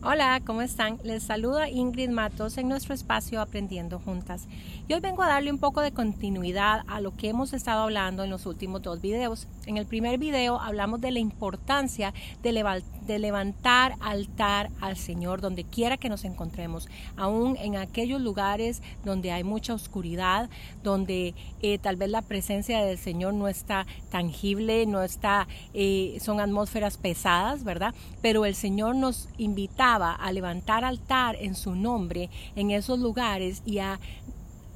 Hola, ¿cómo están? Les saluda Ingrid Matos en nuestro espacio Aprendiendo Juntas. Y hoy vengo a darle un poco de continuidad a lo que hemos estado hablando en los últimos dos videos. En el primer video hablamos de la importancia de, de levantar altar al Señor donde quiera que nos encontremos, aún en aquellos lugares donde hay mucha oscuridad, donde eh, tal vez la presencia del Señor no está tangible, no está, eh, son atmósferas pesadas, ¿verdad? Pero el Señor nos invita a levantar altar en su nombre en esos lugares y a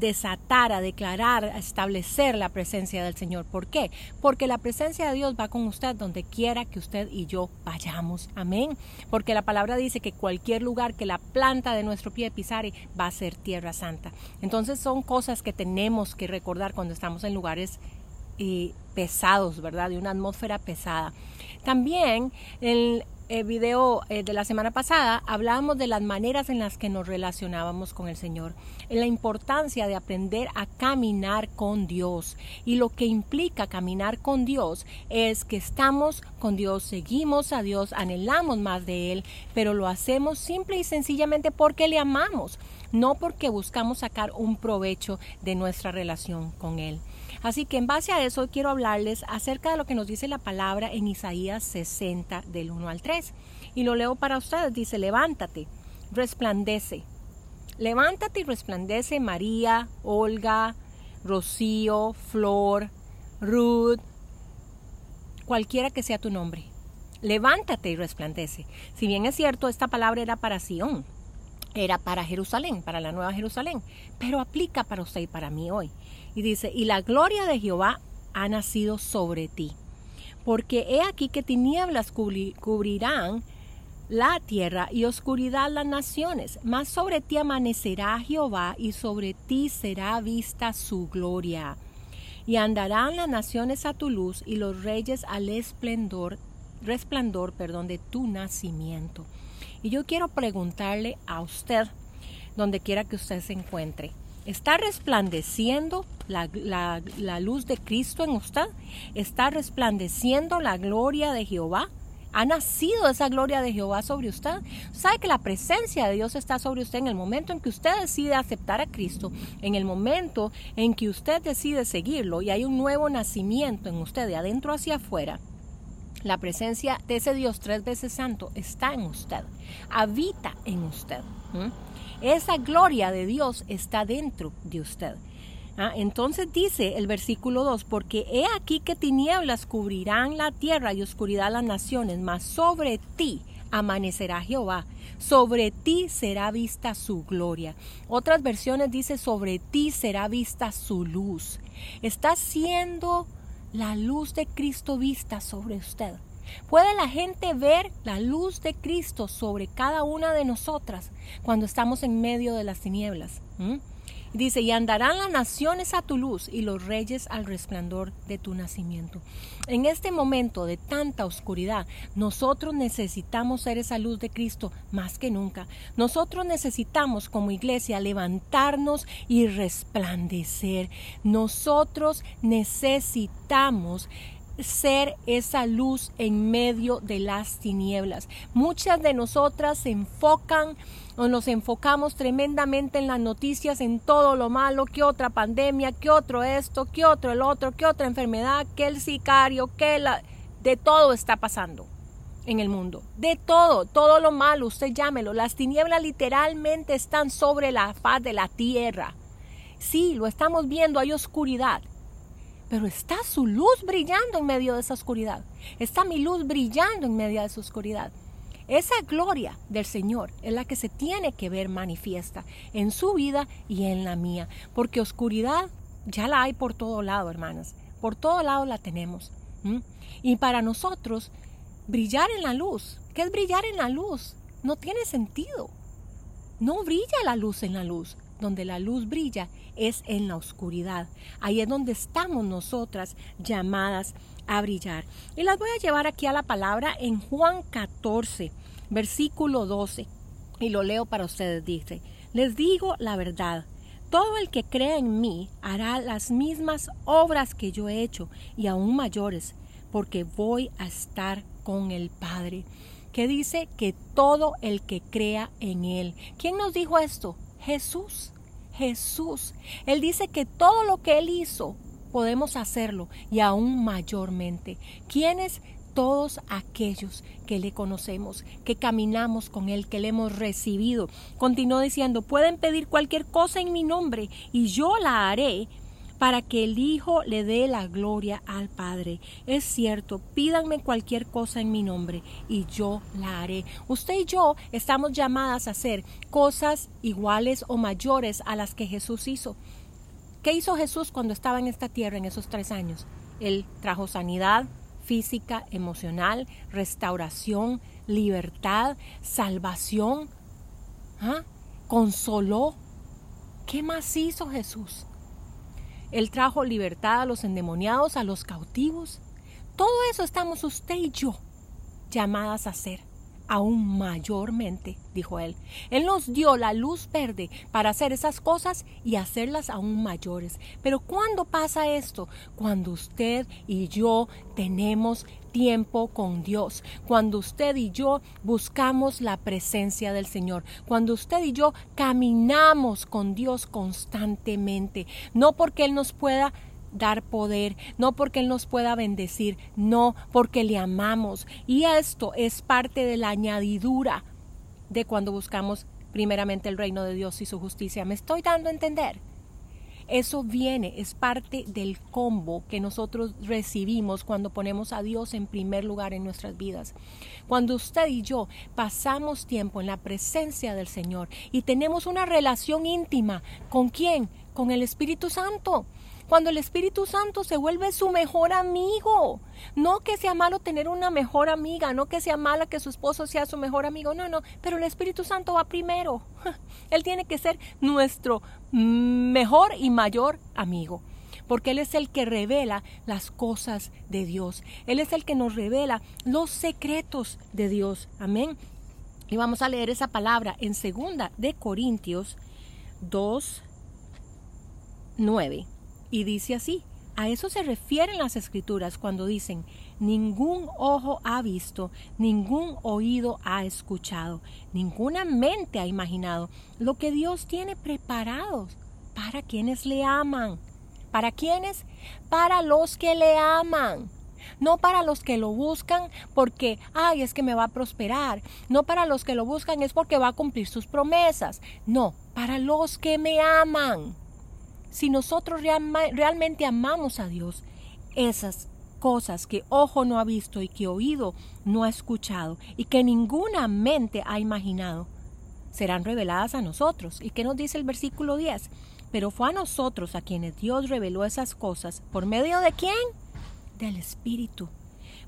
desatar, a declarar, a establecer la presencia del Señor. ¿Por qué? Porque la presencia de Dios va con usted donde quiera que usted y yo vayamos. Amén. Porque la palabra dice que cualquier lugar que la planta de nuestro pie pisare va a ser tierra santa. Entonces son cosas que tenemos que recordar cuando estamos en lugares eh, pesados, ¿verdad? De una atmósfera pesada. También el el video eh, de la semana pasada hablábamos de las maneras en las que nos relacionábamos con el Señor, en la importancia de aprender a caminar con Dios. Y lo que implica caminar con Dios es que estamos con Dios, seguimos a Dios, anhelamos más de Él, pero lo hacemos simple y sencillamente porque le amamos, no porque buscamos sacar un provecho de nuestra relación con Él. Así que en base a eso quiero hablarles acerca de lo que nos dice la palabra en Isaías 60 del 1 al 3. Y lo leo para ustedes. Dice, levántate, resplandece. Levántate y resplandece María, Olga, Rocío, Flor, Ruth, cualquiera que sea tu nombre. Levántate y resplandece. Si bien es cierto, esta palabra era para Sión, era para Jerusalén, para la nueva Jerusalén, pero aplica para usted y para mí hoy. Y dice, y la gloria de Jehová ha nacido sobre ti, porque he aquí que tinieblas cubrirán la tierra y oscuridad las naciones, mas sobre ti amanecerá Jehová y sobre ti será vista su gloria. Y andarán las naciones a tu luz y los reyes al esplendor, resplandor, perdón, de tu nacimiento. Y yo quiero preguntarle a usted, donde quiera que usted se encuentre, ¿está resplandeciendo la, luz de Cristo en usted? ¿Está resplandeciendo la gloria de Jehová? ¿Ha nacido esa gloria de Jehová sobre usted? ¿Sabe que la presencia de Dios está sobre usted en el momento en que usted decide aceptar a Cristo? En el momento en que usted decide seguirlo y hay un nuevo nacimiento en usted de adentro hacia afuera. La presencia de ese Dios tres veces santo está en usted, habita en usted. Esa gloria de Dios está dentro de usted. ¿Ah? Entonces dice el versículo 2, porque he aquí que tinieblas cubrirán la tierra y oscuridad las naciones, mas sobre ti amanecerá Jehová, sobre ti será vista su gloria. Otras versiones dice, sobre ti será vista su luz. Está siendo la luz de Cristo vista sobre usted. ¿Puede la gente ver la luz de Cristo sobre cada una de nosotras cuando estamos en medio de las tinieblas? ¿Mm? Dice, y andarán las naciones a tu luz y los reyes al resplandor de tu nacimiento. En este momento de tanta oscuridad, nosotros necesitamos ser esa luz de Cristo más que nunca. Nosotros necesitamos como iglesia levantarnos y resplandecer. Nosotros necesitamos ser esa luz en medio de las tinieblas. Muchas de nosotras se enfocan o nos enfocamos tremendamente en las noticias, en todo lo malo, que otra pandemia, que otro esto, que otro el otro, que otra enfermedad, que el sicario, que la... De todo está pasando en el mundo. De todo, todo lo malo, usted llámelo. Las tinieblas literalmente están sobre la faz de la tierra. Sí, lo estamos viendo, hay oscuridad pero está su luz brillando en medio de esa oscuridad. Está mi luz brillando en medio de esa oscuridad. Esa gloria del Señor es la que se tiene que ver manifiesta en su vida y en la mía, porque oscuridad ya la hay por todo lado, hermanas. Por todo lado la tenemos. Y para nosotros, brillar en la luz, ¿qué es brillar en la luz? No tiene sentido. No brilla la luz en la luz donde la luz brilla es en la oscuridad. Ahí es donde estamos nosotras llamadas a brillar. Y las voy a llevar aquí a la palabra en Juan 14, versículo 12. Y lo leo para ustedes. Dice, les digo la verdad. Todo el que crea en mí hará las mismas obras que yo he hecho y aún mayores, porque voy a estar con el Padre. que dice que todo el que crea en Él. ¿Quién nos dijo esto? Jesús. Jesús. Él dice que todo lo que Él hizo podemos hacerlo y aún mayormente. ¿Quiénes? Todos aquellos que le conocemos, que caminamos con Él, que le hemos recibido. Continuó diciendo, pueden pedir cualquier cosa en mi nombre y yo la haré para que el Hijo le dé la gloria al Padre. Es cierto, pídanme cualquier cosa en mi nombre y yo la haré. Usted y yo estamos llamadas a hacer cosas iguales o mayores a las que Jesús hizo. ¿Qué hizo Jesús cuando estaba en esta tierra en esos tres años? Él trajo sanidad física, emocional, restauración, libertad, salvación. ¿Ah? Consoló. ¿Qué más hizo Jesús? Él trajo libertad a los endemoniados, a los cautivos. Todo eso estamos usted y yo llamadas a hacer aún mayormente, dijo él. Él nos dio la luz verde para hacer esas cosas y hacerlas aún mayores. Pero ¿cuándo pasa esto? Cuando usted y yo tenemos tiempo con Dios, cuando usted y yo buscamos la presencia del Señor, cuando usted y yo caminamos con Dios constantemente, no porque Él nos pueda dar poder, no porque Él nos pueda bendecir, no porque le amamos. Y esto es parte de la añadidura de cuando buscamos primeramente el reino de Dios y su justicia. ¿Me estoy dando a entender? Eso viene, es parte del combo que nosotros recibimos cuando ponemos a Dios en primer lugar en nuestras vidas. Cuando usted y yo pasamos tiempo en la presencia del Señor y tenemos una relación íntima, ¿con quién? Con el Espíritu Santo cuando el Espíritu Santo se vuelve su mejor amigo. No que sea malo tener una mejor amiga, no que sea mala que su esposo sea su mejor amigo, no, no, pero el Espíritu Santo va primero. Él tiene que ser nuestro mejor y mayor amigo porque Él es el que revela las cosas de Dios. Él es el que nos revela los secretos de Dios. Amén. Y vamos a leer esa palabra en segunda de Corintios 2, 9. Y dice así, a eso se refieren las escrituras cuando dicen, ningún ojo ha visto, ningún oído ha escuchado, ninguna mente ha imaginado lo que Dios tiene preparado para quienes le aman. ¿Para quienes? Para los que le aman. No para los que lo buscan porque, ay, es que me va a prosperar. No para los que lo buscan es porque va a cumplir sus promesas. No, para los que me aman si nosotros realmente amamos a Dios, esas cosas que ojo no ha visto y que oído no ha escuchado y que ninguna mente ha imaginado, serán reveladas a nosotros. ¿Y qué nos dice el versículo 10? Pero fue a nosotros a quienes Dios reveló esas cosas. ¿Por medio de quién? Del Espíritu.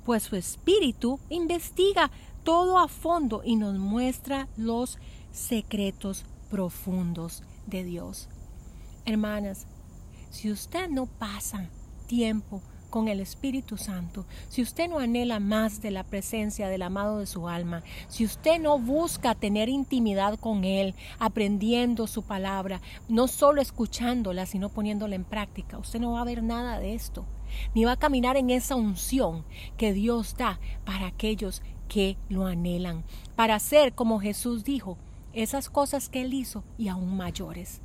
Pues su Espíritu investiga todo a fondo y nos muestra los secretos profundos de Dios. Hermanas, si usted no pasa tiempo con el Espíritu Santo, si usted no anhela más de la presencia del amado de su alma, si usted no busca tener intimidad con Él, aprendiendo su palabra, no solo escuchándola, sino poniéndola en práctica, usted no va a ver nada de esto, ni va a caminar en esa unción que Dios da para aquellos que lo anhelan, para hacer como Jesús dijo, esas cosas que Él hizo y aún mayores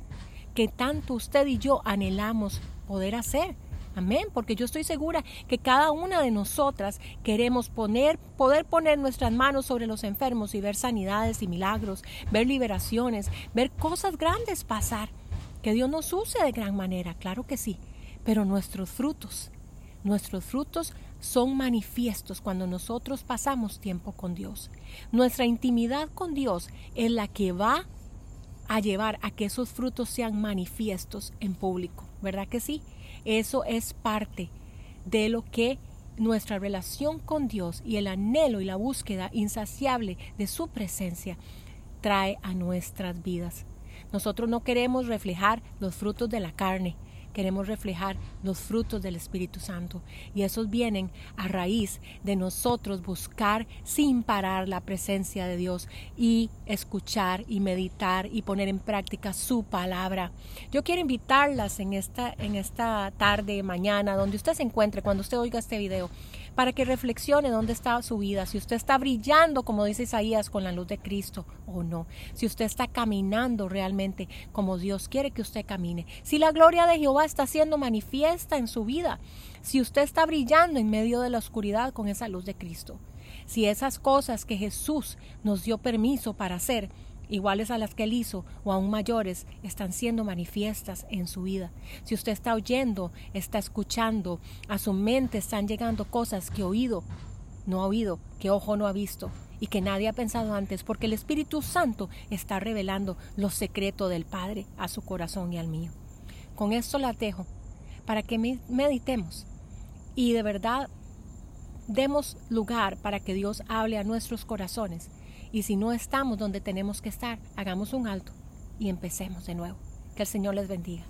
que tanto usted y yo anhelamos poder hacer. Amén, porque yo estoy segura que cada una de nosotras queremos poner, poder poner nuestras manos sobre los enfermos y ver sanidades y milagros, ver liberaciones, ver cosas grandes pasar. Que Dios nos use de gran manera, claro que sí, pero nuestros frutos, nuestros frutos son manifiestos cuando nosotros pasamos tiempo con Dios. Nuestra intimidad con Dios es la que va a llevar a que esos frutos sean manifiestos en público, ¿verdad que sí? Eso es parte de lo que nuestra relación con Dios y el anhelo y la búsqueda insaciable de su presencia trae a nuestras vidas. Nosotros no queremos reflejar los frutos de la carne, queremos reflejar los frutos del Espíritu Santo. Y esos vienen a raíz de nosotros buscar sin parar la presencia de Dios y escuchar y meditar y poner en práctica su palabra. Yo quiero invitarlas en esta, en esta tarde, mañana, donde usted se encuentre, cuando usted oiga este video, para que reflexione dónde está su vida, si usted está brillando, como dice Isaías, con la luz de Cristo o no, si usted está caminando realmente como Dios quiere que usted camine, si la gloria de Jehová está siendo manifiesta en su vida, si usted está brillando en medio de la oscuridad con esa luz de Cristo, si esas cosas que Jesús nos dio permiso para hacer, iguales a las que él hizo o aún mayores, están siendo manifiestas en su vida. Si usted está oyendo, está escuchando, a su mente están llegando cosas que oído no ha oído, que ojo no ha visto y que nadie ha pensado antes, porque el Espíritu Santo está revelando lo secreto del Padre a su corazón y al mío. Con esto la dejo para que meditemos y de verdad demos lugar para que Dios hable a nuestros corazones y si no estamos donde tenemos que estar, hagamos un alto y empecemos de nuevo. Que el Señor les bendiga.